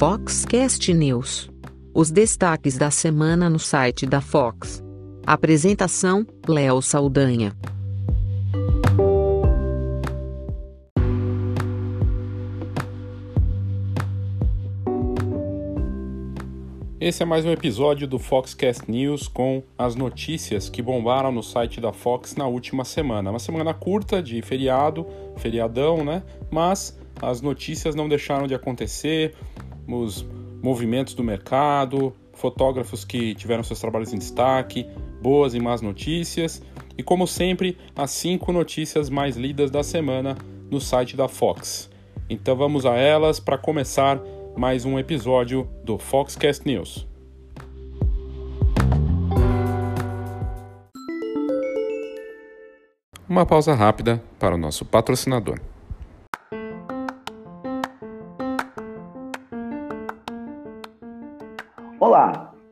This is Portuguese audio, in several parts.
Foxcast News. Os destaques da semana no site da Fox. Apresentação: Léo Saldanha. Esse é mais um episódio do Foxcast News com as notícias que bombaram no site da Fox na última semana. Uma semana curta de feriado, feriadão, né? Mas as notícias não deixaram de acontecer, os movimentos do mercado, fotógrafos que tiveram seus trabalhos em destaque, boas e más notícias, e como sempre, as cinco notícias mais lidas da semana no site da Fox. Então vamos a elas para começar mais um episódio do Foxcast News. Uma pausa rápida para o nosso patrocinador.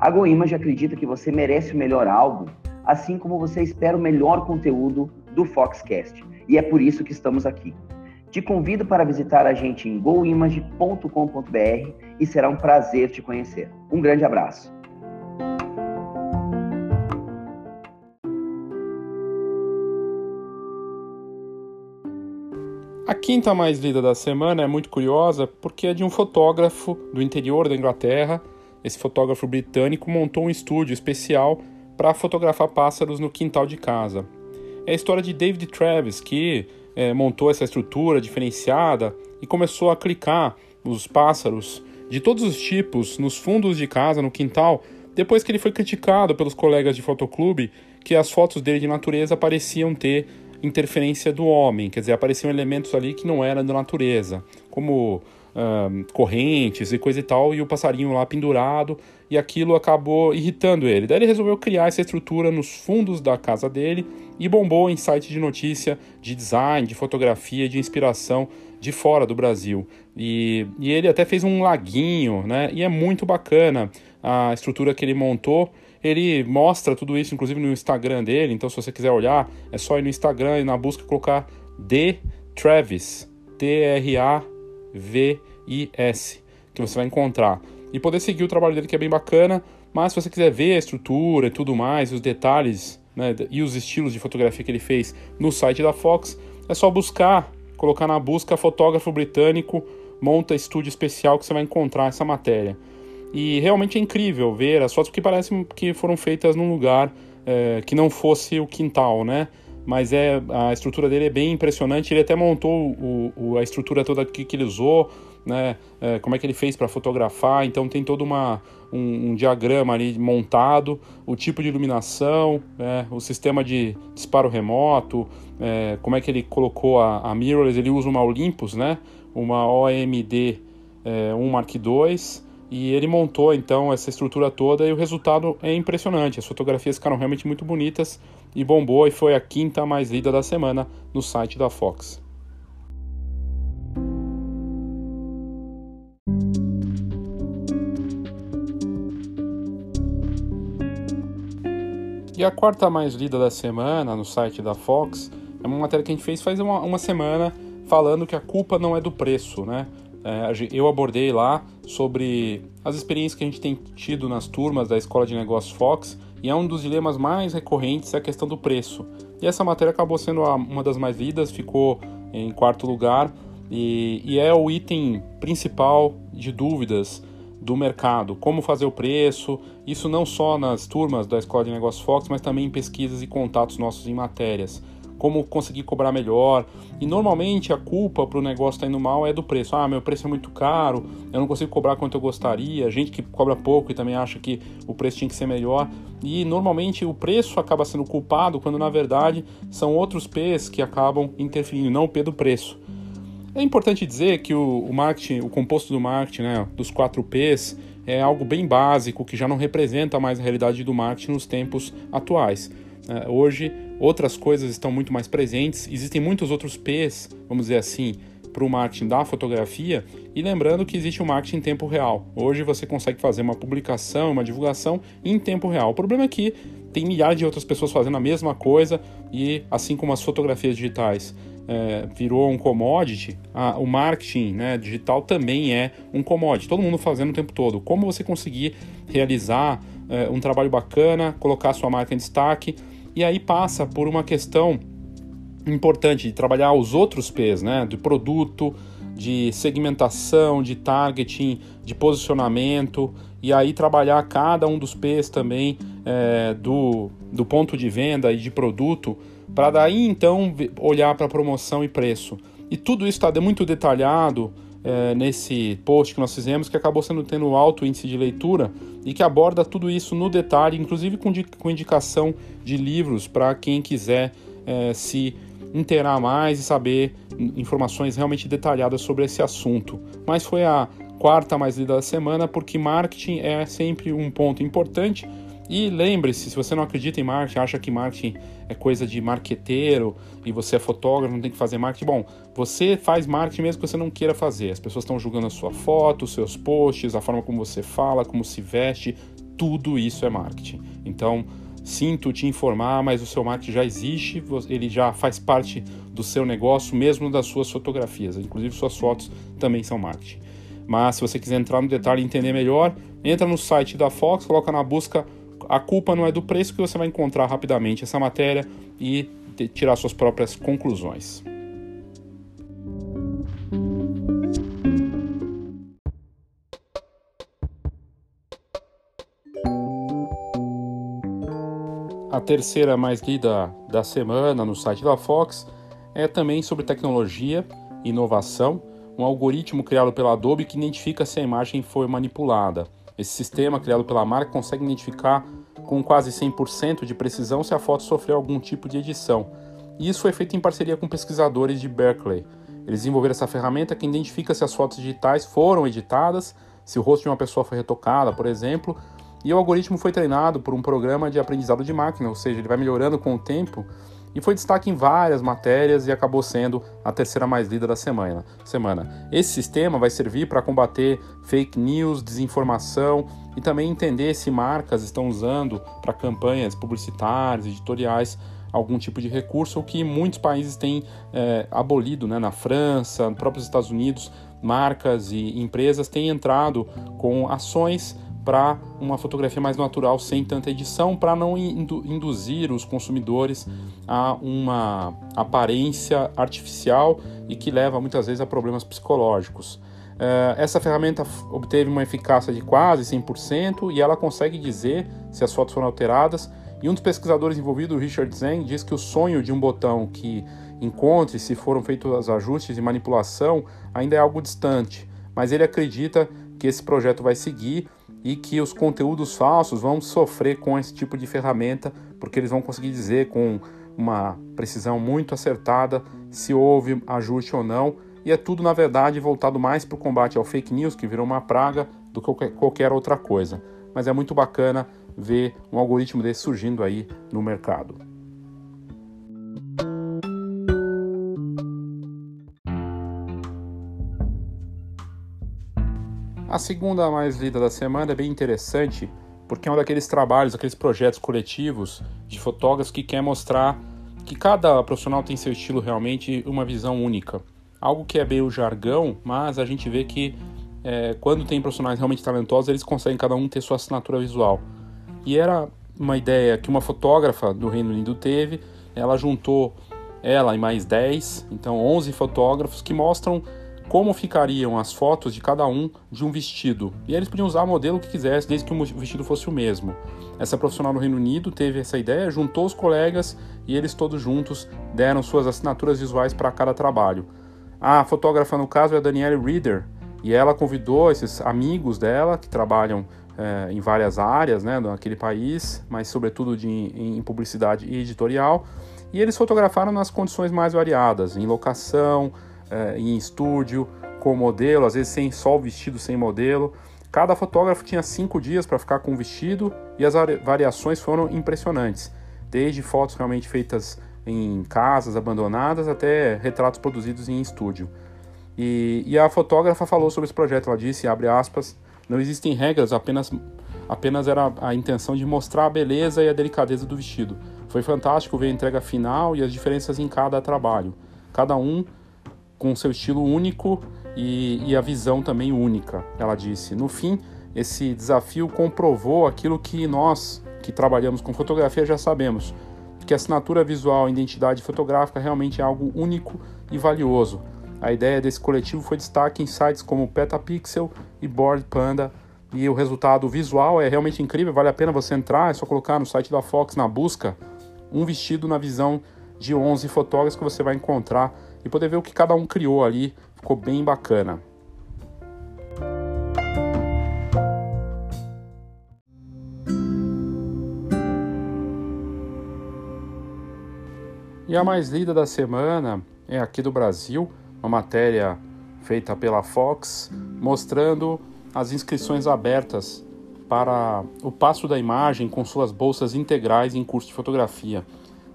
A GoImage acredita que você merece o melhor álbum, assim como você espera o melhor conteúdo do Foxcast, e é por isso que estamos aqui. Te convido para visitar a gente em goimage.com.br e será um prazer te conhecer. Um grande abraço. A quinta mais lida da semana é muito curiosa porque é de um fotógrafo do interior da Inglaterra. Esse fotógrafo britânico montou um estúdio especial para fotografar pássaros no quintal de casa. É a história de David Travis, que é, montou essa estrutura diferenciada e começou a clicar os pássaros de todos os tipos nos fundos de casa, no quintal, depois que ele foi criticado pelos colegas de fotoclube que as fotos dele de natureza pareciam ter interferência do homem, quer dizer, apareciam elementos ali que não eram da natureza, como correntes e coisa e tal, e o passarinho lá pendurado, e aquilo acabou irritando ele. Daí ele resolveu criar essa estrutura nos fundos da casa dele e bombou em site de notícia, de design, de fotografia, de inspiração de fora do Brasil. E, e ele até fez um laguinho, né? E é muito bacana a estrutura que ele montou. Ele mostra tudo isso, inclusive no Instagram dele. Então, se você quiser olhar, é só ir no Instagram e na busca colocar D Travis, T-R-A-V-I-S, que você vai encontrar. E poder seguir o trabalho dele, que é bem bacana. Mas se você quiser ver a estrutura e tudo mais, os detalhes né, e os estilos de fotografia que ele fez no site da Fox, é só buscar, colocar na busca fotógrafo britânico, monta estúdio especial que você vai encontrar essa matéria. E realmente é incrível ver as fotos que parecem que foram feitas num lugar é, que não fosse o quintal, né? Mas é a estrutura dele é bem impressionante. Ele até montou o, o, a estrutura toda que, que ele usou, né? É, como é que ele fez para fotografar. Então tem todo uma, um, um, diagrama ali montado, o tipo de iluminação, é, o sistema de disparo remoto, é, como é que ele colocou a, a mirrorless. Ele usa uma Olympus, né? Uma OMD 1 Mark II. E ele montou então essa estrutura toda e o resultado é impressionante. As fotografias ficaram realmente muito bonitas e bombou e foi a quinta mais lida da semana no site da Fox. E a quarta mais lida da semana no site da Fox é uma matéria que a gente fez faz uma, uma semana falando que a culpa não é do preço, né? É, eu abordei lá sobre as experiências que a gente tem tido nas turmas da Escola de Negócios Fox e é um dos dilemas mais recorrentes a questão do preço. E essa matéria acabou sendo uma das mais lidas, ficou em quarto lugar e, e é o item principal de dúvidas do mercado, como fazer o preço, isso não só nas turmas da Escola de Negócios Fox, mas também em pesquisas e contatos nossos em matérias. Como conseguir cobrar melhor. E normalmente a culpa para o negócio estar tá indo mal é do preço. Ah, meu preço é muito caro, eu não consigo cobrar quanto eu gostaria. Gente que cobra pouco e também acha que o preço tinha que ser melhor. E normalmente o preço acaba sendo culpado quando na verdade são outros P's que acabam interferindo, não o P do preço. É importante dizer que o, o marketing, o composto do marketing, né, dos 4 Ps, é algo bem básico que já não representa mais a realidade do marketing nos tempos atuais. É, hoje, outras coisas estão muito mais presentes, existem muitos outros P's, vamos dizer assim, para o marketing da fotografia, e lembrando que existe o marketing em tempo real. Hoje você consegue fazer uma publicação, uma divulgação em tempo real. O problema é que tem milhares de outras pessoas fazendo a mesma coisa, e assim como as fotografias digitais é, virou um commodity, a, o marketing né, digital também é um commodity, todo mundo fazendo o tempo todo. Como você conseguir realizar é, um trabalho bacana, colocar sua marca em destaque, e aí passa por uma questão importante de trabalhar os outros P's, né, de produto, de segmentação, de targeting, de posicionamento, e aí trabalhar cada um dos P's também é, do, do ponto de venda e de produto para daí então olhar para promoção e preço. E tudo isso está muito detalhado é, nesse post que nós fizemos, que acabou sendo tendo alto índice de leitura e que aborda tudo isso no detalhe, inclusive com, com indicação de livros para quem quiser é, se inteirar mais e saber informações realmente detalhadas sobre esse assunto. Mas foi a quarta mais lida da semana porque marketing é sempre um ponto importante e lembre-se, se você não acredita em marketing, acha que marketing é coisa de marqueteiro e você é fotógrafo, não tem que fazer marketing. Bom, você faz marketing mesmo que você não queira fazer. As pessoas estão julgando a sua foto, os seus posts, a forma como você fala, como se veste, tudo isso é marketing. Então, sinto te informar, mas o seu marketing já existe, ele já faz parte do seu negócio, mesmo das suas fotografias. Inclusive, suas fotos também são marketing. Mas se você quiser entrar no detalhe e entender melhor, entra no site da Fox, coloca na busca a culpa não é do preço que você vai encontrar rapidamente essa matéria e tirar suas próprias conclusões. A terceira mais lida da semana no site da Fox é também sobre tecnologia e inovação, um algoritmo criado pela Adobe que identifica se a imagem foi manipulada. Esse sistema criado pela marca consegue identificar com quase 100% de precisão se a foto sofreu algum tipo de edição. E isso foi feito em parceria com pesquisadores de Berkeley. Eles desenvolveram essa ferramenta que identifica se as fotos digitais foram editadas, se o rosto de uma pessoa foi retocada, por exemplo, e o algoritmo foi treinado por um programa de aprendizado de máquina, ou seja, ele vai melhorando com o tempo e foi destaque em várias matérias e acabou sendo a terceira mais lida da semana. semana. Esse sistema vai servir para combater fake news, desinformação e também entender se marcas estão usando para campanhas publicitárias, editoriais, algum tipo de recurso, o que muitos países têm é, abolido, né? na França, nos próprios Estados Unidos, marcas e empresas têm entrado com ações para uma fotografia mais natural, sem tanta edição, para não indu induzir os consumidores a uma aparência artificial e que leva muitas vezes a problemas psicológicos. Uh, essa ferramenta obteve uma eficácia de quase 100% e ela consegue dizer se as fotos foram alteradas. E um dos pesquisadores envolvidos, Richard Zeng, diz que o sonho de um botão que encontre se foram feitos os ajustes e manipulação ainda é algo distante, mas ele acredita que esse projeto vai seguir e que os conteúdos falsos vão sofrer com esse tipo de ferramenta, porque eles vão conseguir dizer com uma precisão muito acertada se houve ajuste ou não. E é tudo, na verdade, voltado mais para o combate ao fake news, que virou uma praga, do que qualquer outra coisa. Mas é muito bacana ver um algoritmo desse surgindo aí no mercado. A segunda mais lida da semana é bem interessante, porque é um daqueles trabalhos, aqueles projetos coletivos de fotógrafos que quer mostrar que cada profissional tem seu estilo realmente, uma visão única. Algo que é bem o jargão, mas a gente vê que é, quando tem profissionais realmente talentosos, eles conseguem cada um ter sua assinatura visual. E era uma ideia que uma fotógrafa do Reino Unido teve, ela juntou ela e mais 10, então 11 fotógrafos que mostram como ficariam as fotos de cada um de um vestido. E eles podiam usar o modelo que quisesse, desde que o vestido fosse o mesmo. Essa profissional no Reino Unido teve essa ideia, juntou os colegas e eles todos juntos deram suas assinaturas visuais para cada trabalho. A fotógrafa, no caso, é a Danielle Reader, e ela convidou esses amigos dela, que trabalham é, em várias áreas né, naquele país, mas sobretudo de, em publicidade e editorial, e eles fotografaram nas condições mais variadas, em locação, é, em estúdio, com modelo, às vezes sem só o vestido sem modelo. Cada fotógrafo tinha cinco dias para ficar com o vestido e as variações foram impressionantes, desde fotos realmente feitas em casas abandonadas até retratos produzidos em estúdio. E, e, a fotógrafa falou sobre esse projeto. Ela disse, abre aspas, não existem regras, apenas, apenas era a intenção de mostrar a beleza e a delicadeza do vestido. Foi fantástico ver a entrega final e as diferenças em cada trabalho. Cada um com seu estilo único e, e a visão também única, ela disse. No fim, esse desafio comprovou aquilo que nós, que trabalhamos com fotografia, já sabemos, que a assinatura visual e identidade fotográfica realmente é algo único e valioso. A ideia desse coletivo foi destaque em sites como Petapixel e Board Panda, e o resultado visual é realmente incrível, vale a pena você entrar, é só colocar no site da Fox na busca um vestido na visão de 11 fotógrafos que você vai encontrar e poder ver o que cada um criou ali, ficou bem bacana. E a mais lida da semana é aqui do Brasil, uma matéria feita pela Fox mostrando as inscrições abertas para o passo da imagem com suas bolsas integrais em curso de fotografia.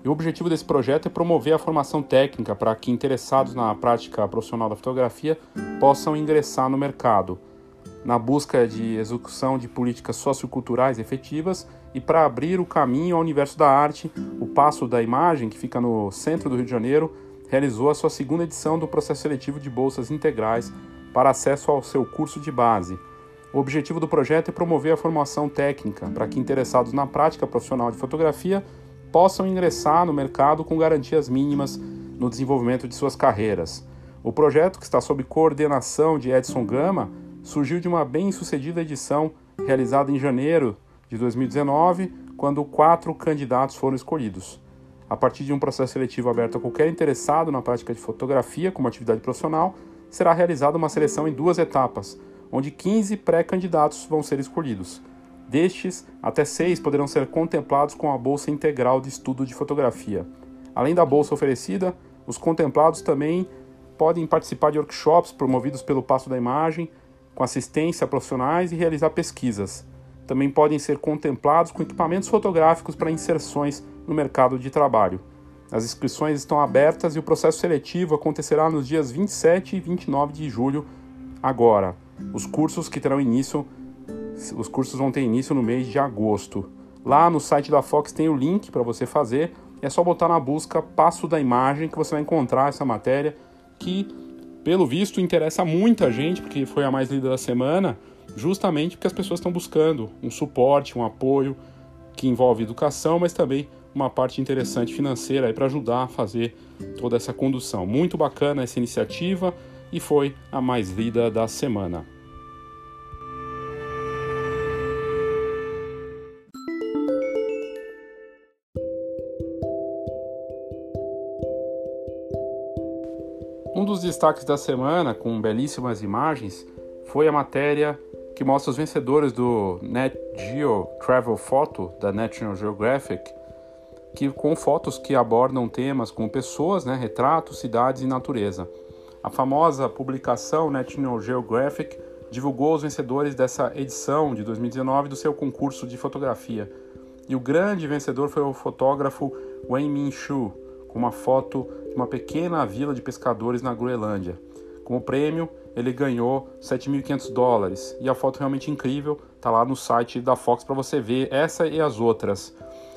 E o objetivo desse projeto é promover a formação técnica para que interessados na prática profissional da fotografia possam ingressar no mercado, na busca de execução de políticas socioculturais efetivas e para abrir o caminho ao universo da arte, o Passo da Imagem, que fica no centro do Rio de Janeiro, realizou a sua segunda edição do processo seletivo de bolsas integrais para acesso ao seu curso de base. O objetivo do projeto é promover a formação técnica para que interessados na prática profissional de fotografia possam ingressar no mercado com garantias mínimas no desenvolvimento de suas carreiras. O projeto, que está sob coordenação de Edson Gama, surgiu de uma bem-sucedida edição realizada em janeiro de 2019, quando quatro candidatos foram escolhidos. A partir de um processo seletivo aberto a qualquer interessado na prática de fotografia como atividade profissional, será realizada uma seleção em duas etapas, onde 15 pré-candidatos vão ser escolhidos. Destes, até seis poderão ser contemplados com a bolsa integral de estudo de fotografia. Além da bolsa oferecida, os contemplados também podem participar de workshops promovidos pelo Passo da Imagem, com assistência a profissionais e realizar pesquisas também podem ser contemplados com equipamentos fotográficos para inserções no mercado de trabalho. As inscrições estão abertas e o processo seletivo acontecerá nos dias 27 e 29 de julho agora. Os cursos que terão início, os cursos vão ter início no mês de agosto. Lá no site da Fox tem o link para você fazer. É só botar na busca Passo da Imagem que você vai encontrar essa matéria que, pelo visto, interessa muita gente, porque foi a mais lida da semana justamente porque as pessoas estão buscando um suporte, um apoio que envolve educação, mas também uma parte interessante financeira para ajudar a fazer toda essa condução. Muito bacana essa iniciativa e foi a mais lida da semana. Destaques da semana, com belíssimas imagens, foi a matéria que mostra os vencedores do Net Geo Travel Photo da National Geographic, que com fotos que abordam temas como pessoas, né, retratos, cidades e natureza. A famosa publicação National Geographic divulgou os vencedores dessa edição de 2019 do seu concurso de fotografia. E o grande vencedor foi o fotógrafo Wei Min Shu, com uma foto uma pequena vila de pescadores na Groenlândia. Como prêmio, ele ganhou 7.500 dólares. E a foto realmente incrível, tá lá no site da Fox para você ver essa e as outras.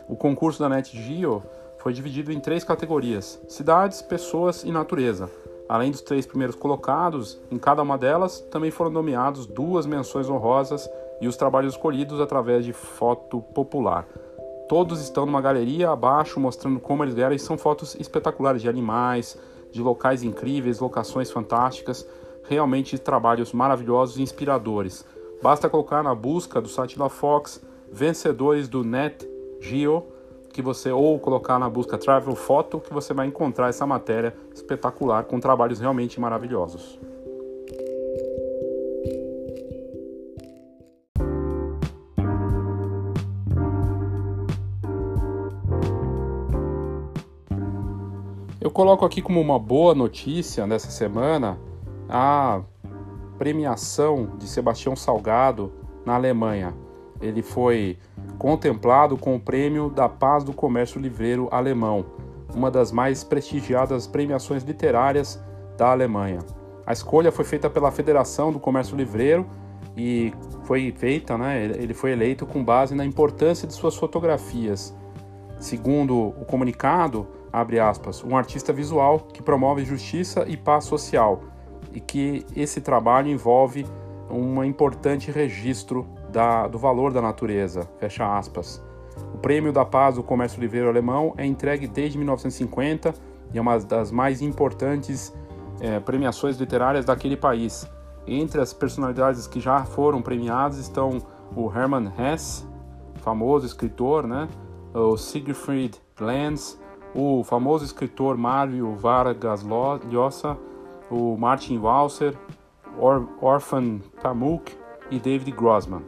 O concurso da NetGeo foi dividido em três categorias: cidades, pessoas e natureza. Além dos três primeiros colocados, em cada uma delas também foram nomeados duas menções honrosas e os trabalhos escolhidos através de foto popular. Todos estão numa galeria abaixo mostrando como eles vieram e são fotos espetaculares de animais, de locais incríveis, locações fantásticas realmente trabalhos maravilhosos e inspiradores. Basta colocar na busca do site da Fox vencedores do Net Geo que você ou colocar na busca Travel Photo que você vai encontrar essa matéria espetacular com trabalhos realmente maravilhosos. Eu coloco aqui como uma boa notícia dessa semana a premiação de Sebastião Salgado na Alemanha. Ele foi contemplado com o Prêmio da Paz do Comércio Livreiro Alemão, uma das mais prestigiadas premiações literárias da Alemanha. A escolha foi feita pela Federação do Comércio Livreiro e foi feita, né, ele foi eleito com base na importância de suas fotografias. Segundo o comunicado, abre aspas, um artista visual que promove justiça e paz social e que esse trabalho envolve um importante registro da, do valor da natureza, fecha aspas. O Prêmio da Paz do Comércio Livreiro Alemão é entregue desde 1950 e é uma das mais importantes é, premiações literárias daquele país. Entre as personalidades que já foram premiadas estão o Hermann Hesse, famoso escritor, né? o Siegfried Lenz, o famoso escritor Mário Vargas Llosa, o Martin Walser, Or Orphan Pamuk e David Grossman.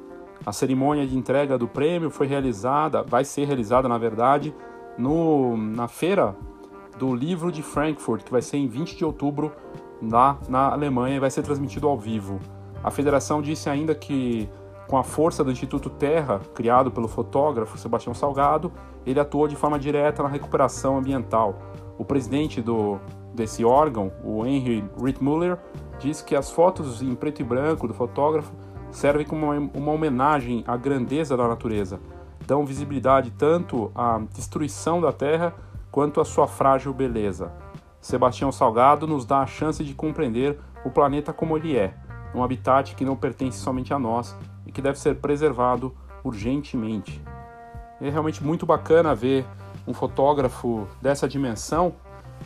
A cerimônia de entrega do prêmio foi realizada, vai ser realizada na verdade, no, na feira do livro de Frankfurt, que vai ser em 20 de outubro lá na Alemanha e vai ser transmitido ao vivo. A federação disse ainda que, com a força do Instituto Terra, criado pelo fotógrafo Sebastião Salgado, ele atuou de forma direta na recuperação ambiental. O presidente do, desse órgão, o Henry Rittmuller, disse que as fotos em preto e branco do fotógrafo servem como uma homenagem à grandeza da natureza, dão visibilidade tanto à destruição da Terra quanto à sua frágil beleza. Sebastião Salgado nos dá a chance de compreender o planeta como ele é, um habitat que não pertence somente a nós e que deve ser preservado urgentemente. É realmente muito bacana ver um fotógrafo dessa dimensão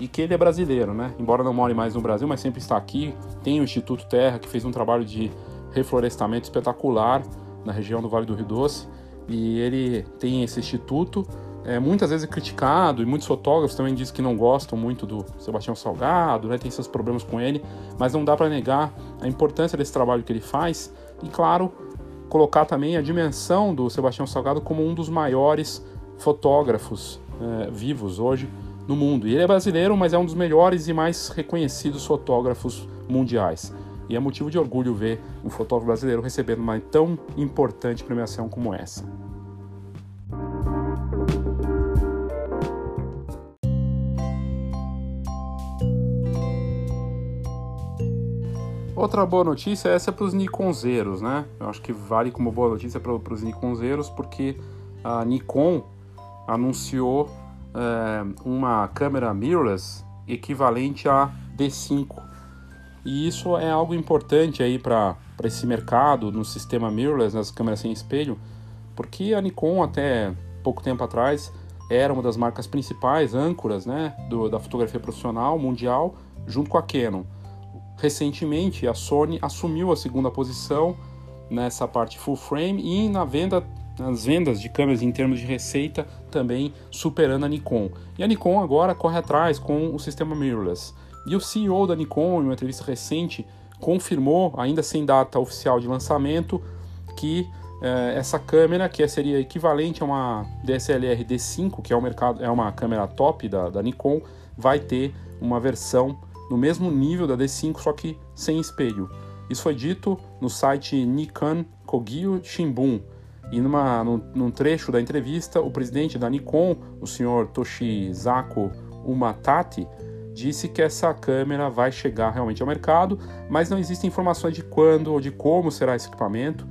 e que ele é brasileiro, né? Embora não more mais no Brasil, mas sempre está aqui. Tem o Instituto Terra, que fez um trabalho de reflorestamento espetacular na região do Vale do Rio Doce. E ele tem esse instituto, é, muitas vezes é criticado, e muitos fotógrafos também dizem que não gostam muito do Sebastião Salgado, né, tem seus problemas com ele, mas não dá para negar a importância desse trabalho que ele faz. E, claro, colocar também a dimensão do Sebastião Salgado como um dos maiores fotógrafos é, vivos hoje no mundo. E ele é brasileiro, mas é um dos melhores e mais reconhecidos fotógrafos mundiais. E é motivo de orgulho ver um fotógrafo brasileiro recebendo uma tão importante premiação como essa. Outra boa notícia essa é para os Nikonzeiros, né? Eu acho que vale como boa notícia para os Nikonzeiros porque a Nikon anunciou é, uma câmera mirrorless equivalente a D5 e isso é algo importante aí para esse mercado no sistema mirrorless, nas câmeras sem espelho, porque a Nikon até pouco tempo atrás era uma das marcas principais, âncoras, né, do, da fotografia profissional mundial, junto com a Canon. Recentemente, a Sony assumiu a segunda posição nessa parte full frame e na venda nas vendas de câmeras em termos de receita também superando a Nikon. E a Nikon agora corre atrás com o sistema mirrorless. E o CEO da Nikon, em uma entrevista recente, confirmou, ainda sem data oficial de lançamento, que eh, essa câmera, que seria equivalente a uma DSLR D5, que é, um mercado, é uma câmera top da, da Nikon, vai ter uma versão no mesmo nível da D5, só que sem espelho. Isso foi dito no site Nikon Kogyo Shimbun. E numa, num, num trecho da entrevista, o presidente da Nikon, o senhor Toshizako Umatati, disse que essa câmera vai chegar realmente ao mercado, mas não existem informações de quando ou de como será esse equipamento.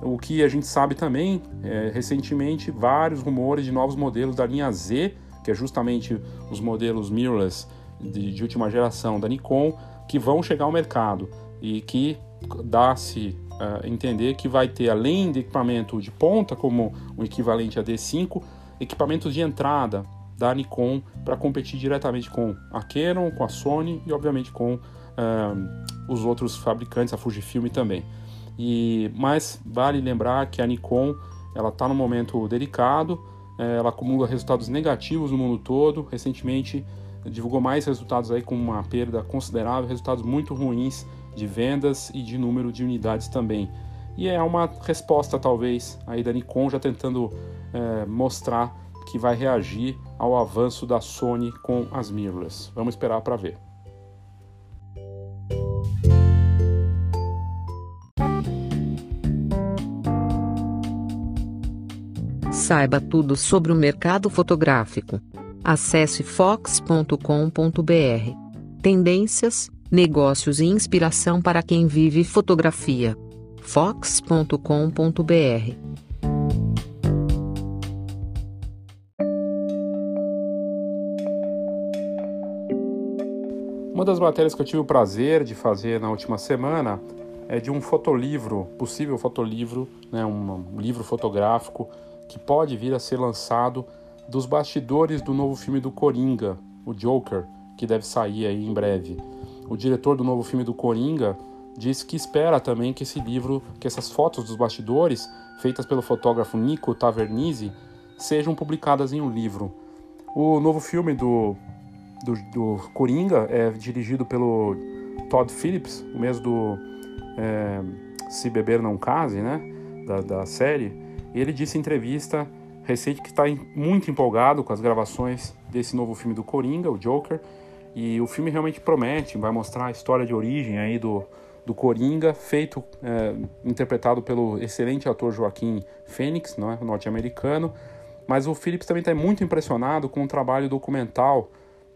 O que a gente sabe também, é, recentemente, vários rumores de novos modelos da linha Z, que é justamente os modelos mirrorless de, de última geração da Nikon, que vão chegar ao mercado e que dá-se uh, entender que vai ter, além de equipamento de ponta, como o equivalente a D5, equipamentos de entrada da Nikon para competir diretamente com a Canon, com a Sony e obviamente com uh, os outros fabricantes, a Fujifilm também. E mas vale lembrar que a Nikon ela está num momento delicado, eh, ela acumula resultados negativos no mundo todo. Recentemente divulgou mais resultados aí com uma perda considerável, resultados muito ruins de vendas e de número de unidades também. E é uma resposta talvez aí da Nikon já tentando é, mostrar que vai reagir ao avanço da Sony com as mirrorless. Vamos esperar para ver. Saiba tudo sobre o mercado fotográfico. Acesse fox.com.br. Tendências, negócios e inspiração para quem vive fotografia. fox.com.br. Uma das matérias que eu tive o prazer de fazer na última semana é de um fotolivro, possível fotolivro, né, um livro fotográfico que pode vir a ser lançado dos bastidores do novo filme do Coringa, o Joker, que deve sair aí em breve. O diretor do novo filme do Coringa disse que espera também que esse livro, que essas fotos dos bastidores, feitas pelo fotógrafo Nico Tavernise, sejam publicadas em um livro. O novo filme do, do, do Coringa é dirigido pelo Todd Phillips, o mesmo do é, Se Beber Não Case, né? Da, da série. Ele disse em entrevista recente que está muito empolgado com as gravações desse novo filme do Coringa, o Joker. E o filme realmente promete, vai mostrar a história de origem aí do, do Coringa, feito, é, interpretado pelo excelente ator Joaquim Fênix, não é? norte-americano. Mas o Phillips também está muito impressionado com o trabalho documental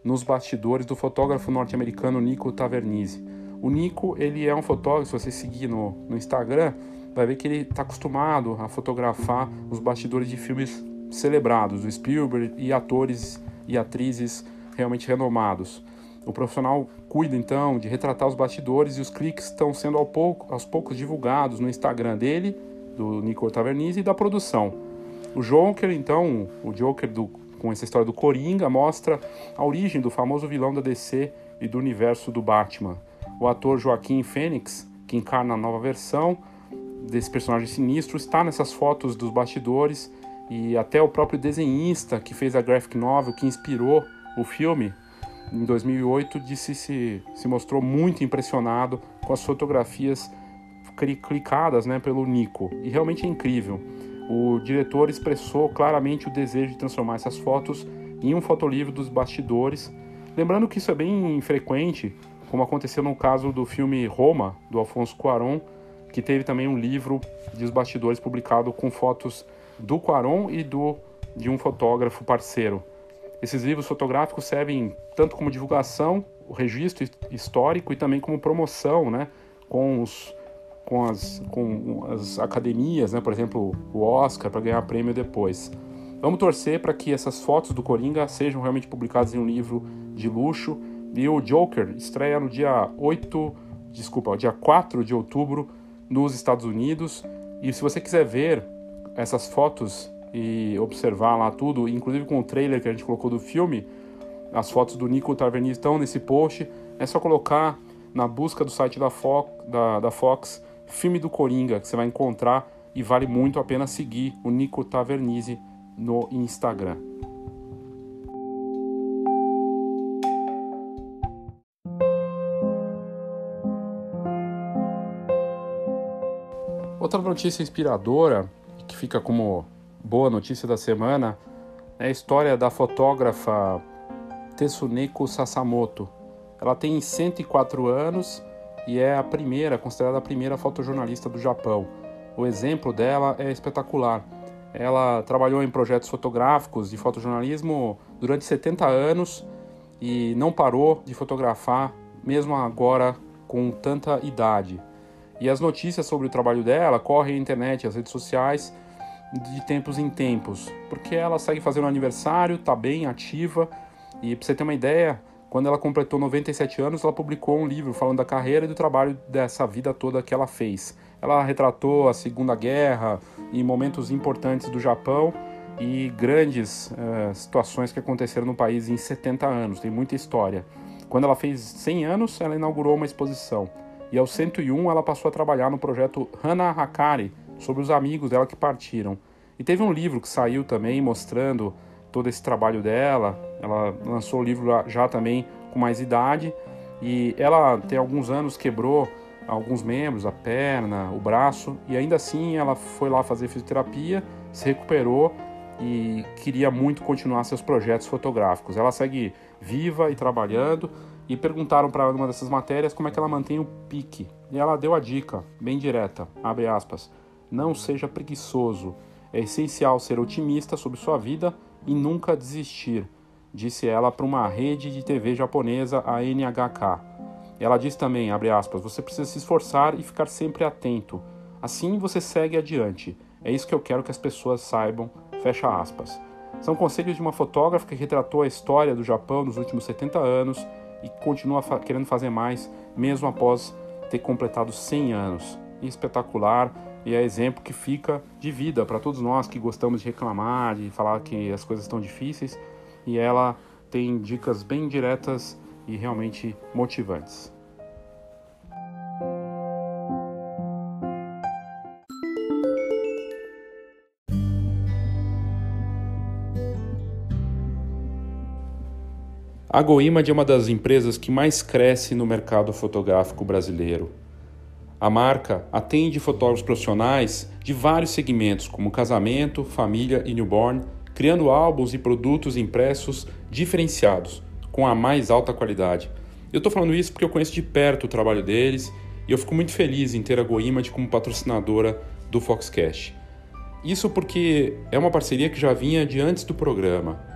nos bastidores do fotógrafo norte-americano Nico Tavernise. O Nico, ele é um fotógrafo, se você seguir no, no Instagram, vai ver que ele está acostumado a fotografar os bastidores de filmes celebrados, do Spielberg e atores e atrizes realmente renomados. O profissional cuida então de retratar os bastidores e os cliques estão sendo ao pouco, aos poucos divulgados no Instagram dele, do Nico Tavernise e da produção. O Joker, então, o Joker do, com essa história do Coringa, mostra a origem do famoso vilão da DC e do universo do Batman. O ator Joaquim Fênix, que encarna a nova versão, desse personagem sinistro está nessas fotos dos bastidores e até o próprio desenhista que fez a graphic novel que inspirou o filme em 2008 disse se, se mostrou muito impressionado com as fotografias clicadas né, pelo Nico e realmente é incrível. O diretor expressou claramente o desejo de transformar essas fotos em um fotolivro dos bastidores, lembrando que isso é bem frequente, como aconteceu no caso do filme Roma do Alfonso Cuarón, que teve também um livro de os bastidores publicado com fotos do Quaron e do de um fotógrafo parceiro. Esses livros fotográficos servem tanto como divulgação, o registro histórico e também como promoção, né, com os com as, com as academias, né, por exemplo, o Oscar para ganhar prêmio depois. Vamos torcer para que essas fotos do Coringa sejam realmente publicadas em um livro de luxo. E o Joker estreia no dia 8, desculpa, dia 4 de outubro nos Estados Unidos. E se você quiser ver essas fotos e observar lá tudo, inclusive com o trailer que a gente colocou do filme, as fotos do Nico Tavernier estão nesse post. É só colocar na busca do site da Fox, da, da Fox filme do Coringa, que você vai encontrar e vale muito a pena seguir o Nico Tavernise no Instagram. Outra notícia inspiradora, que fica como boa notícia da semana, é a história da fotógrafa Tsuneko Sasamoto. Ela tem 104 anos e é a primeira, considerada a primeira fotojornalista do Japão. O exemplo dela é espetacular. Ela trabalhou em projetos fotográficos de fotojornalismo durante 70 anos e não parou de fotografar, mesmo agora com tanta idade. E as notícias sobre o trabalho dela correm na internet, as redes sociais, de tempos em tempos, porque ela segue fazendo aniversário, está bem ativa. E para você ter uma ideia, quando ela completou 97 anos, ela publicou um livro falando da carreira e do trabalho dessa vida toda que ela fez. Ela retratou a Segunda Guerra e momentos importantes do Japão e grandes uh, situações que aconteceram no país em 70 anos, tem muita história. Quando ela fez 100 anos, ela inaugurou uma exposição e aos 101 ela passou a trabalhar no projeto Hana Hakari, sobre os amigos dela que partiram. E teve um livro que saiu também mostrando todo esse trabalho dela. Ela lançou o livro já também com mais idade e ela tem alguns anos quebrou alguns membros, a perna, o braço, e ainda assim ela foi lá fazer fisioterapia, se recuperou e queria muito continuar seus projetos fotográficos. Ela segue viva e trabalhando e perguntaram para ela numa dessas matérias como é que ela mantém o pique. E ela deu a dica, bem direta, abre aspas, não seja preguiçoso. É essencial ser otimista sobre sua vida e nunca desistir, disse ela para uma rede de TV japonesa, a NHK. Ela diz também, abre aspas, você precisa se esforçar e ficar sempre atento. Assim você segue adiante. É isso que eu quero que as pessoas saibam, fecha aspas. São conselhos de uma fotógrafa que retratou a história do Japão nos últimos 70 anos e continua fa querendo fazer mais, mesmo após ter completado 100 anos. espetacular e é exemplo que fica de vida para todos nós que gostamos de reclamar, de falar que as coisas estão difíceis. E ela tem dicas bem diretas e realmente motivantes. A GoImage é uma das empresas que mais cresce no mercado fotográfico brasileiro. A marca atende fotógrafos profissionais de vários segmentos, como casamento, família e newborn, criando álbuns e produtos impressos diferenciados, com a mais alta qualidade. Eu estou falando isso porque eu conheço de perto o trabalho deles e eu fico muito feliz em ter a GoImage como patrocinadora do Foxcast. Isso porque é uma parceria que já vinha de antes do programa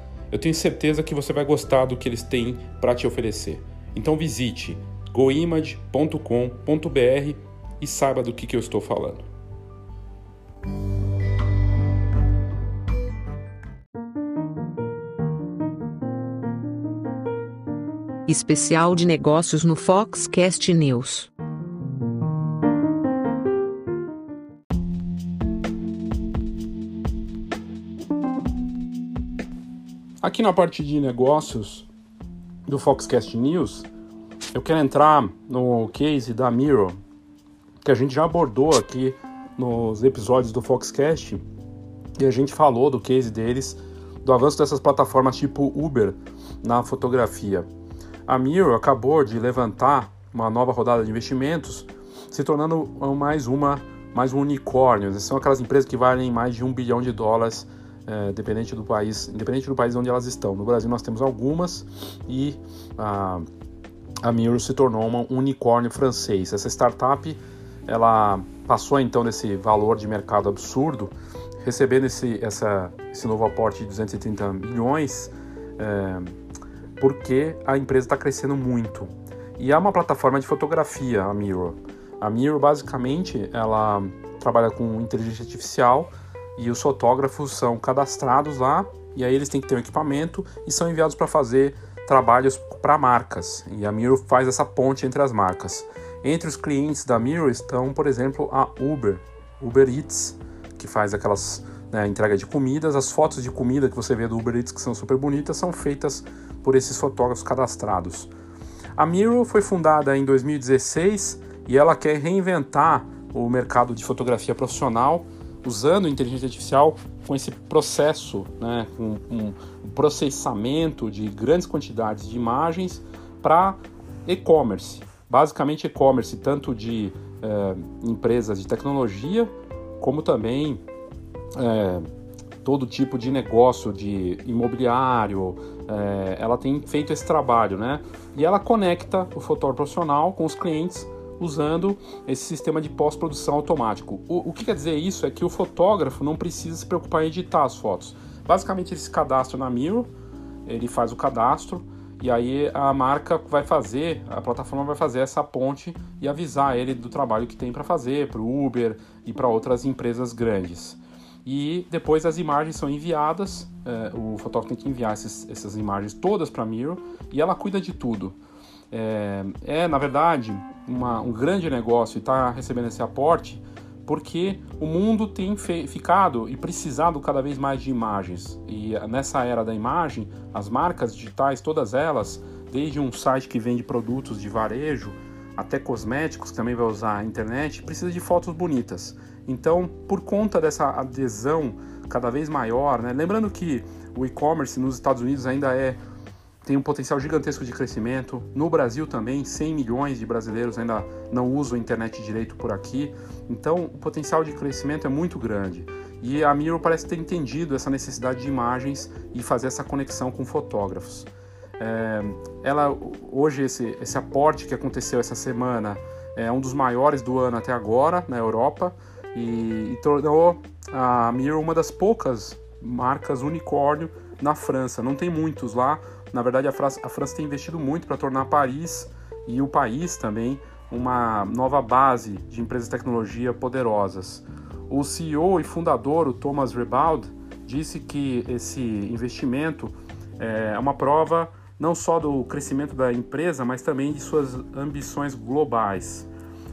eu tenho certeza que você vai gostar do que eles têm para te oferecer. Então visite goimage.com.br e saiba do que, que eu estou falando. Especial de negócios no Foxcast News. Aqui na parte de negócios do Foxcast News, eu quero entrar no case da Miro, que a gente já abordou aqui nos episódios do Foxcast, e a gente falou do case deles, do avanço dessas plataformas tipo Uber na fotografia. A Miro acabou de levantar uma nova rodada de investimentos, se tornando mais uma mais um unicórnio. São aquelas empresas que valem mais de um bilhão de dólares é, dependente do país, independente do país onde elas estão. No Brasil nós temos algumas e a, a Miro se tornou um unicórnio francês. Essa startup ela passou então desse valor de mercado absurdo, recebendo esse, essa, esse novo aporte de 230 milhões, é, porque a empresa está crescendo muito. E é uma plataforma de fotografia, a Miro. A Miro basicamente ela trabalha com inteligência artificial e os fotógrafos são cadastrados lá e aí eles têm que ter um equipamento e são enviados para fazer trabalhos para marcas. E a Miro faz essa ponte entre as marcas. Entre os clientes da Miro estão, por exemplo, a Uber, Uber Eats, que faz aquelas né, entrega de comidas. As fotos de comida que você vê do Uber Eats, que são super bonitas, são feitas por esses fotógrafos cadastrados. A Miro foi fundada em 2016 e ela quer reinventar o mercado de fotografia profissional usando inteligência artificial com esse processo, né, um, um processamento de grandes quantidades de imagens para e-commerce. Basicamente e-commerce, tanto de é, empresas de tecnologia, como também é, todo tipo de negócio de imobiliário. É, ela tem feito esse trabalho, né? E ela conecta o fotógrafo profissional com os clientes usando esse sistema de pós-produção automático. O, o, que quer dizer isso é que o fotógrafo não precisa se preocupar em editar as fotos. Basicamente, ele se cadastra na Miro, ele faz o cadastro e aí a marca vai fazer, a plataforma vai fazer essa ponte e avisar ele do trabalho que tem para fazer para o Uber e para outras empresas grandes. E depois as imagens são enviadas, é, o fotógrafo tem que enviar esses, essas imagens todas para a Miro e ela cuida de tudo. É, é na verdade, uma, um grande negócio e está recebendo esse aporte porque o mundo tem ficado e precisado cada vez mais de imagens. E nessa era da imagem, as marcas digitais, todas elas, desde um site que vende produtos de varejo até cosméticos, que também vai usar a internet, precisa de fotos bonitas. Então, por conta dessa adesão cada vez maior, né? lembrando que o e-commerce nos Estados Unidos ainda é tem um potencial gigantesco de crescimento. No Brasil também, 100 milhões de brasileiros ainda não usam a internet direito por aqui. Então, o potencial de crescimento é muito grande. E a Miro parece ter entendido essa necessidade de imagens e fazer essa conexão com fotógrafos. É, ela hoje esse, esse aporte que aconteceu essa semana é um dos maiores do ano até agora na Europa e, e tornou a Miro uma das poucas marcas unicórnio na França. Não tem muitos lá, na verdade, a França, a França tem investido muito para tornar Paris e o país também uma nova base de empresas de tecnologia poderosas. O CEO e fundador, o Thomas Rebald, disse que esse investimento é uma prova não só do crescimento da empresa, mas também de suas ambições globais.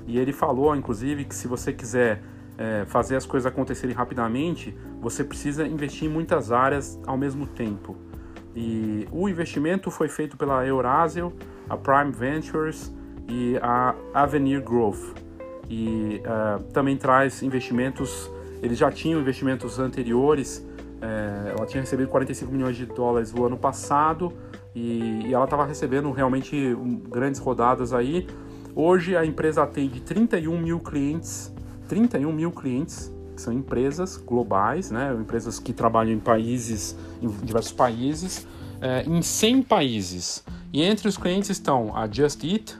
E ele falou, inclusive, que se você quiser é, fazer as coisas acontecerem rapidamente, você precisa investir em muitas áreas ao mesmo tempo. E o investimento foi feito pela Eurasio, a Prime Ventures e a Avenir Growth. E uh, também traz investimentos, eles já tinham investimentos anteriores, uh, ela tinha recebido 45 milhões de dólares no ano passado e, e ela estava recebendo realmente grandes rodadas aí. Hoje a empresa atende 31 mil clientes, 31 mil clientes que são empresas globais, né, empresas que trabalham em países, em diversos países, é, em 100 países. E entre os clientes estão a Just Eat,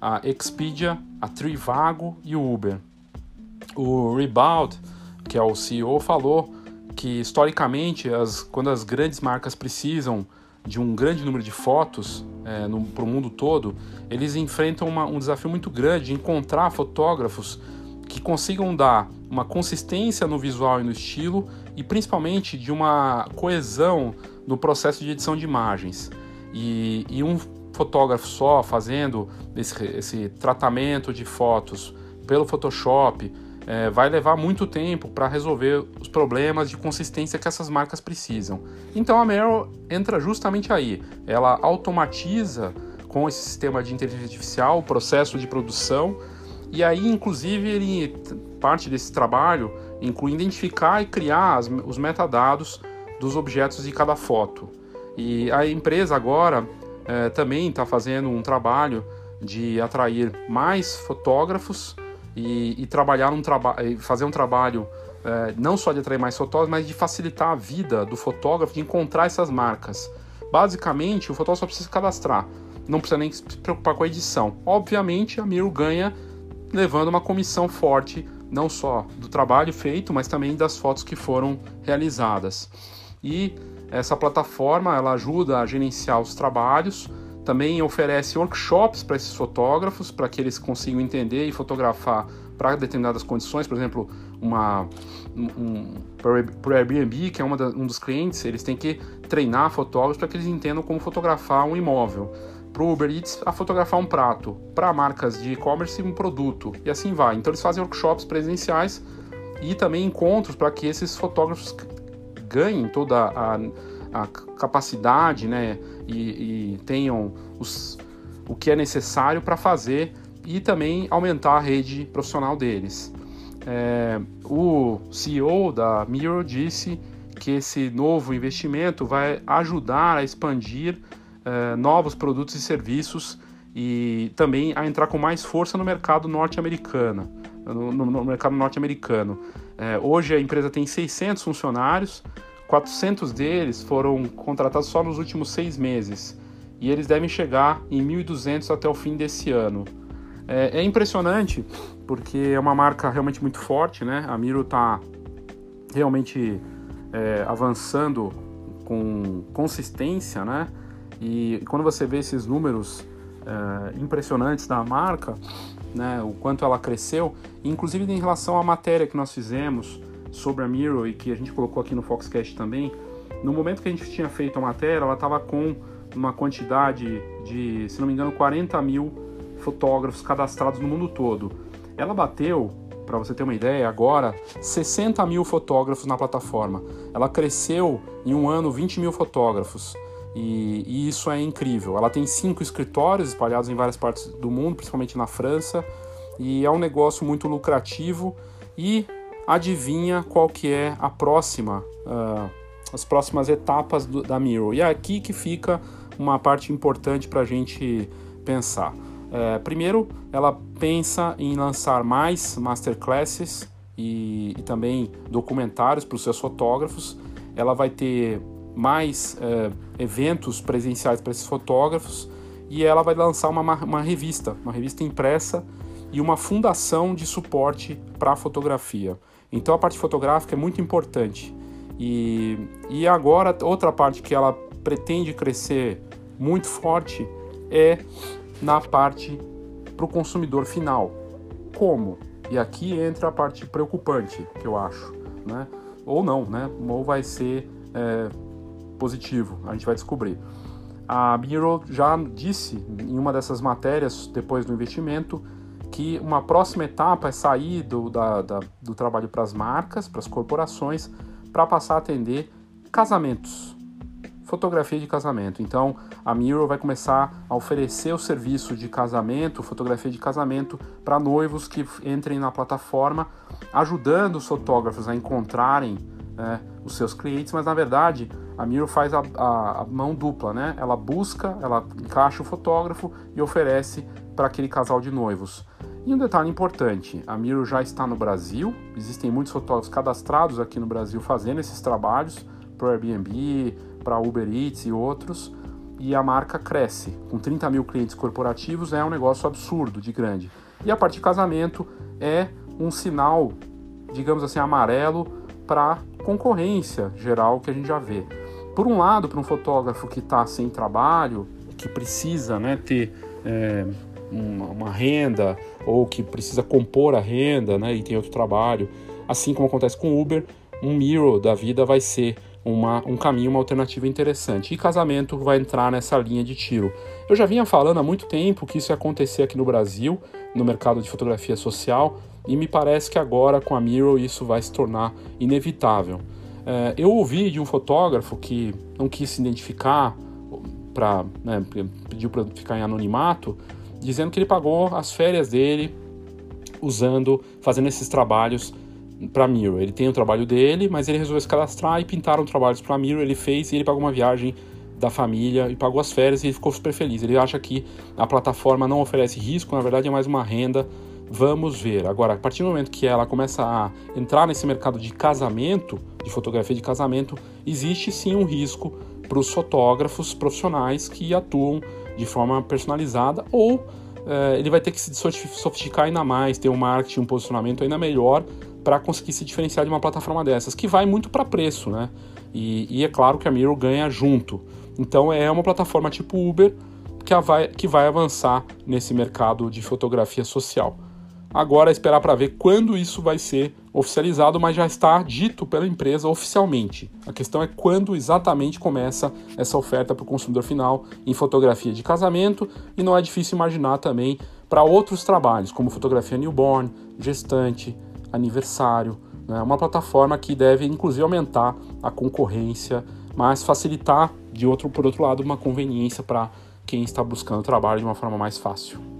a Expedia, a Trivago e o Uber. O Rebound, que é o CEO, falou que historicamente, as, quando as grandes marcas precisam de um grande número de fotos é, para o mundo todo, eles enfrentam uma, um desafio muito grande de encontrar fotógrafos que consigam dar uma consistência no visual e no estilo e principalmente de uma coesão no processo de edição de imagens. E, e um fotógrafo só fazendo esse, esse, tratamento de fotos pelo Photoshop é, vai levar muito tempo para resolver os problemas de consistência que essas marcas precisam. Então a Meryl entra justamente aí. Ela automatiza com esse sistema de inteligência artificial o processo de produção e aí, inclusive, ele parte desse trabalho inclui identificar e criar as, os metadados dos objetos de cada foto. E a empresa agora é, também está fazendo um trabalho de atrair mais fotógrafos e, e trabalhar um traba fazer um trabalho é, não só de atrair mais fotógrafos, mas de facilitar a vida do fotógrafo de encontrar essas marcas. Basicamente, o fotógrafo só precisa cadastrar, não precisa nem se preocupar com a edição. Obviamente, a Miro ganha levando uma comissão forte não só do trabalho feito, mas também das fotos que foram realizadas. E essa plataforma ela ajuda a gerenciar os trabalhos, também oferece workshops para esses fotógrafos, para que eles consigam entender e fotografar para determinadas condições, por exemplo, uma um, para o Airbnb, que é da, um dos clientes, eles têm que treinar fotógrafos para que eles entendam como fotografar um imóvel para o Uber Eats a fotografar um prato, para marcas de e-commerce um produto e assim vai. Então eles fazem workshops presenciais e também encontros para que esses fotógrafos ganhem toda a, a capacidade né, e, e tenham os, o que é necessário para fazer e também aumentar a rede profissional deles. É, o CEO da Miro disse que esse novo investimento vai ajudar a expandir eh, novos produtos e serviços e também a entrar com mais força no mercado norte-americano. No, no, mercado norte-americano. Eh, hoje a empresa tem 600 funcionários, 400 deles foram contratados só nos últimos seis meses e eles devem chegar em 1.200 até o fim desse ano. É, é, impressionante porque é uma marca realmente muito forte, né? A Miro está realmente é, avançando com consistência, né? E quando você vê esses números é, impressionantes da marca, né, o quanto ela cresceu, inclusive em relação à matéria que nós fizemos sobre a Miro e que a gente colocou aqui no Foxcast também, no momento que a gente tinha feito a matéria, ela estava com uma quantidade de, se não me engano, 40 mil fotógrafos cadastrados no mundo todo. Ela bateu para você ter uma ideia, agora 60 mil fotógrafos na plataforma. Ela cresceu em um ano 20 mil fotógrafos. E, e, isso é incrível. Ela tem cinco escritórios espalhados em várias partes do mundo, principalmente na França, e é um negócio muito lucrativo. E adivinha qual que é a próxima, uh, as próximas etapas do, da Miro. E é aqui que fica uma parte importante para a gente pensar. É, primeiro, ela pensa em lançar mais masterclasses e, e também documentários para os seus fotógrafos. Ela vai ter mais é, eventos presenciais para esses fotógrafos e ela vai lançar uma, uma revista, uma revista impressa e uma fundação de suporte para a fotografia. Então a parte fotográfica é muito importante. E, e agora, outra parte que ela pretende crescer muito forte é na parte para o consumidor final. Como? E aqui entra a parte preocupante, que eu acho, né? Ou não, né? Ou vai ser é, positivo, a gente vai descobrir. A Miro já disse em uma dessas matérias, depois do investimento, que uma próxima etapa é sair do, da, da, do trabalho para as marcas, para as corporações, para passar a atender casamentos fotografia de casamento. Então, a Miro vai começar a oferecer o serviço de casamento, fotografia de casamento, para noivos que entrem na plataforma, ajudando os fotógrafos a encontrarem né, os seus clientes, mas na verdade a Miro faz a, a, a, mão dupla, né? Ela busca, ela encaixa o fotógrafo e oferece para aquele casal de noivos. E um detalhe importante, a Miro já está no Brasil, existem muitos fotógrafos cadastrados aqui no Brasil fazendo esses trabalhos para o Airbnb, para Uber Eats e outros, e a marca cresce. Com 30 mil clientes corporativos é um negócio absurdo de grande. E a parte de casamento é um sinal, digamos assim, amarelo para concorrência geral que a gente já vê. Por um lado, para um fotógrafo que está sem trabalho, que precisa né, ter é, uma, uma, renda ou que precisa compor a renda né, e tem outro trabalho, assim como acontece com Uber, um Miro da vida vai ser uma, um caminho, uma alternativa interessante. E casamento vai entrar nessa linha de tiro. Eu já vinha falando há muito tempo que isso ia acontecer aqui no Brasil, no mercado de fotografia social, e me parece que agora com a Miro isso vai se tornar inevitável. É, eu ouvi de um fotógrafo que não quis se identificar, para né, pediu para ficar em anonimato, dizendo que ele pagou as férias dele usando, fazendo esses trabalhos para Miro. Ele tem o trabalho dele, mas ele resolveu se cadastrar e pintaram trabalhos para Miro. Ele fez e ele pagou uma viagem da família e pagou as férias e ele ficou super feliz. Ele acha que a plataforma não oferece risco, na verdade é mais uma renda. Vamos ver. Agora, a partir do momento que ela começa a entrar nesse mercado de casamento, de fotografia de casamento, existe sim um risco para os fotógrafos profissionais que atuam de forma personalizada ou eh, ele vai ter que se sofisticar ainda mais, ter um marketing, um posicionamento ainda melhor para conseguir se diferenciar de uma plataforma dessas, que vai muito para preço, né? E, e, é claro que a Miro ganha junto. Então é uma plataforma tipo Uber que vai, que vai avançar nesse mercado de fotografia social. Agora é esperar para ver quando isso vai ser oficializado, mas já está dito pela empresa oficialmente. A questão é quando exatamente começa essa oferta para o consumidor final em fotografia de casamento e não é difícil imaginar também para outros trabalhos, como fotografia newborn, gestante, aniversário. É né? uma plataforma que deve, inclusive, aumentar a concorrência, mas facilitar, de outro, por outro lado, uma conveniência para quem está buscando trabalho de uma forma mais fácil.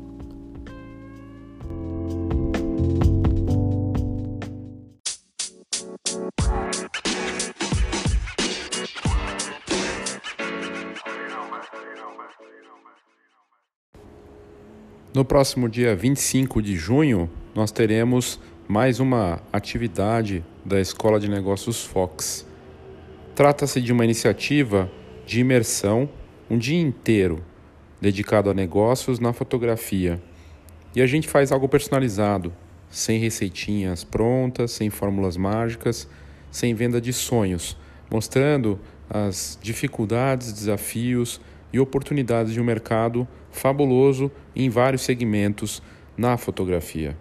No próximo dia 25 de junho, nós teremos mais uma atividade da Escola de Negócios Fox. Trata-se de uma iniciativa de imersão, um dia inteiro dedicado a negócios na fotografia. E a gente faz algo personalizado, sem receitinhas prontas, sem fórmulas mágicas, sem venda de sonhos, mostrando as dificuldades, desafios e oportunidades de um mercado fabuloso em vários segmentos na fotografia.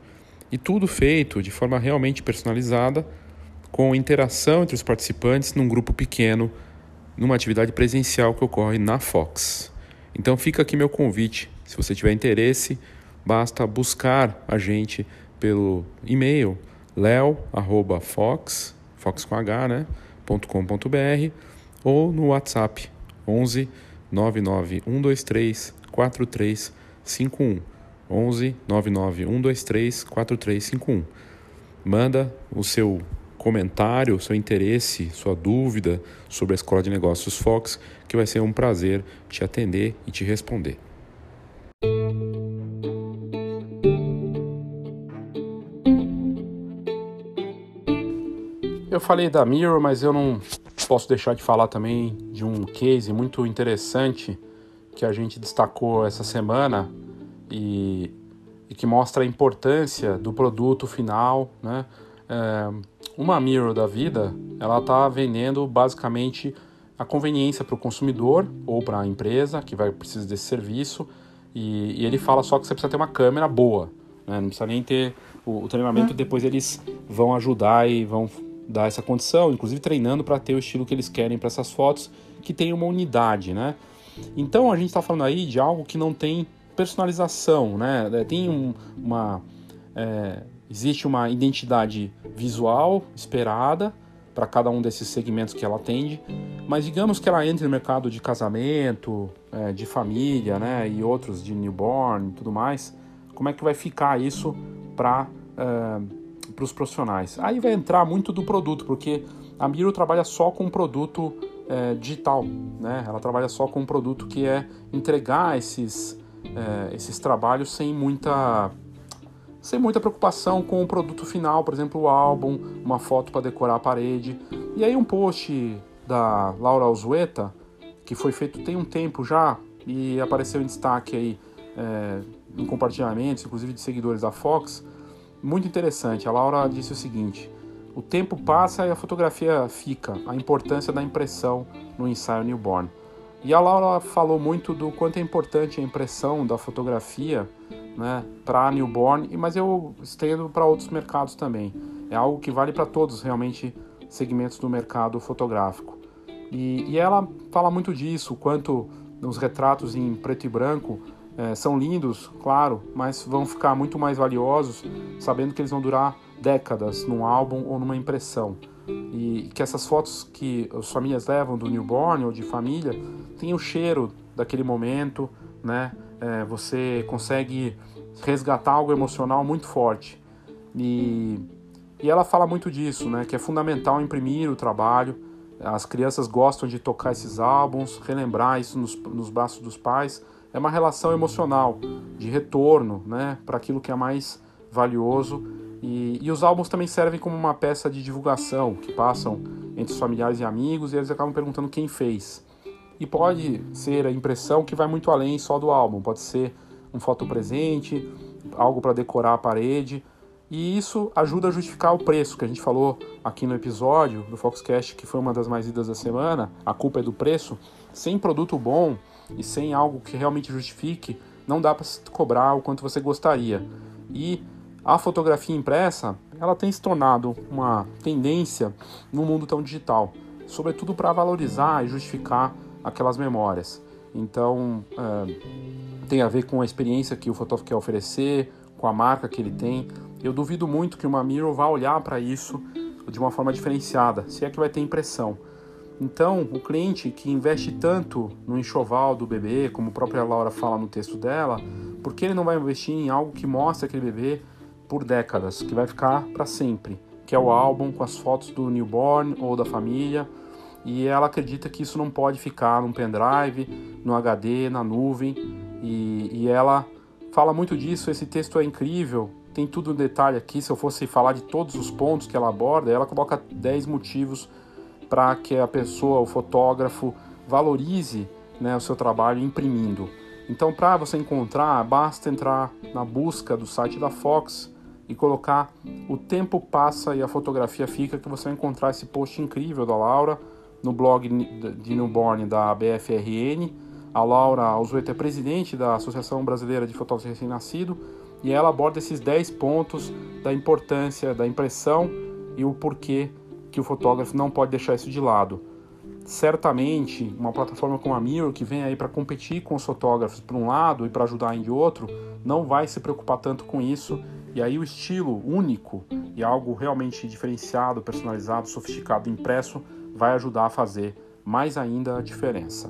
E tudo feito de forma realmente personalizada, com interação entre os participantes num grupo pequeno, numa atividade presencial que ocorre na Fox. Então fica aqui meu convite. Se você tiver interesse, basta buscar a gente pelo e-mail leo@fox, fox com h, né, .com.br ou no WhatsApp 11 99 123 4351 11 99 123 4351. Manda o seu comentário, seu interesse, sua dúvida sobre a Escola de Negócios Fox, que vai ser um prazer te atender e te responder. Eu falei da Mirror, mas eu não posso deixar de falar também de um case muito interessante que a gente destacou essa semana e, e que mostra a importância do produto final, né? É, uma Mirror da vida, ela está vendendo basicamente a conveniência para o consumidor ou para a empresa que vai precisar desse serviço e, e, ele fala só que você precisa ter uma câmera boa, né? não precisa nem ter o, o treinamento. Hum. Depois eles vão ajudar e vão dar essa condição, inclusive treinando para ter o estilo que eles querem para essas fotos, que tem uma unidade, né? Então a gente está falando aí de algo que não tem personalização, né? Tem um, uma é, Existe uma identidade visual esperada para cada um desses segmentos que ela atende, mas digamos que ela entre no mercado de casamento, é, de família, né, e outros de newborn e tudo mais, como é que vai ficar isso para é, os profissionais? Aí vai entrar muito do produto, porque a Miro trabalha só com produto é, digital, né? Ela trabalha só com um produto que é entregar esses, é, esses trabalhos sem muita sem muita preocupação com o produto final, por exemplo, o álbum, uma foto para decorar a parede. E aí um post da Laura Alzueta, que foi feito tem um tempo já e apareceu em destaque aí é, em compartilhamentos, inclusive de seguidores da Fox, muito interessante. A Laura disse o seguinte: o tempo passa e a fotografia fica, a importância da impressão no ensaio newborn. E a Laura falou muito do quanto é importante a impressão da fotografia né, para newborn, mas eu estendo para outros mercados também. É algo que vale para todos realmente segmentos do mercado fotográfico. E, e, ela fala muito disso, quanto os retratos em preto e branco é, são lindos, claro, mas vão ficar muito mais valiosos sabendo que eles vão durar décadas num álbum ou numa impressão. E que essas fotos que as famílias levam do newborn ou de família têm o cheiro daquele momento, né? é, você consegue resgatar algo emocional muito forte. E, e ela fala muito disso, né? Que é fundamental imprimir o trabalho. As crianças gostam de tocar esses álbuns, relembrar isso nos, nos braços dos pais. É uma relação emocional de retorno, né? Para aquilo que é mais valioso. E, e, os álbuns também servem como uma peça de divulgação que passam entre os familiares e amigos e eles acabam perguntando quem fez. E pode ser a impressão que vai muito além só do álbum, pode ser um fotopresente, algo para decorar a parede. E isso ajuda a justificar o preço que a gente falou aqui no episódio do Foxcast, que foi uma das mais idas da semana. A culpa é do preço. Sem produto bom e sem algo que realmente justifique, não dá para cobrar o quanto você gostaria. E a fotografia impressa, ela tem se tornado uma tendência no mundo tão digital, sobretudo para valorizar e justificar aquelas memórias. Então, é, tem a ver com a experiência que o fotógrafo quer oferecer, com a marca que ele tem. Eu duvido muito que uma mirror vá olhar para isso de uma forma diferenciada, se é que vai ter impressão. Então, o cliente que investe tanto no enxoval do bebê, como a própria Laura fala no texto dela, por que ele não vai investir em algo que mostre aquele bebê por décadas, que vai ficar para sempre, que é o álbum com as fotos do newborn ou da família, e ela acredita que isso não pode ficar num pendrive, no HD, na nuvem, e, e ela fala muito disso. Esse texto é incrível, tem tudo em detalhe aqui. Se eu fosse falar de todos os pontos que ela aborda, ela coloca 10 motivos para que a pessoa, o fotógrafo, valorize né, o seu trabalho imprimindo. Então, para você encontrar, basta entrar na busca do site da Fox e colocar o tempo passa e a fotografia fica, que você vai encontrar esse post incrível da Laura no blog de newborn da BFRN. A Laura Alzueta é presidente da Associação Brasileira de Fotógrafos Recém-Nascido e ela aborda esses 10 pontos da importância da impressão e o porquê que o fotógrafo não pode deixar isso de lado. Certamente, uma plataforma como a Mirror, que vem aí para competir com os fotógrafos por um lado e para ajudar em outro, não vai se preocupar tanto com isso E aí o estilo único e algo realmente diferenciado, personalizado, sofisticado, impresso, vai ajudar a fazer mais ainda a diferença.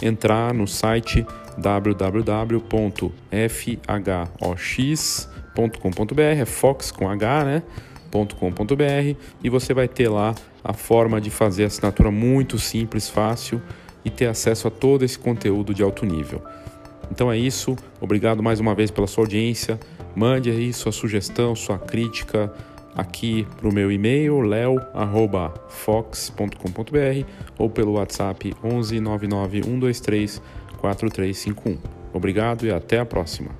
entrar no site www.fhox.com.br, é Fox com H, né? .com.br e você vai ter lá a forma de fazer a assinatura muito simples, fácil e ter acesso a todo esse conteúdo de alto nível. Então é isso, obrigado mais uma vez pela sua audiência. Mande aí sua sugestão, sua crítica aqui para o meu e-mail leo@fox.com.br ou pelo WhatsApp 11 123 4351. Obrigado e até a próxima.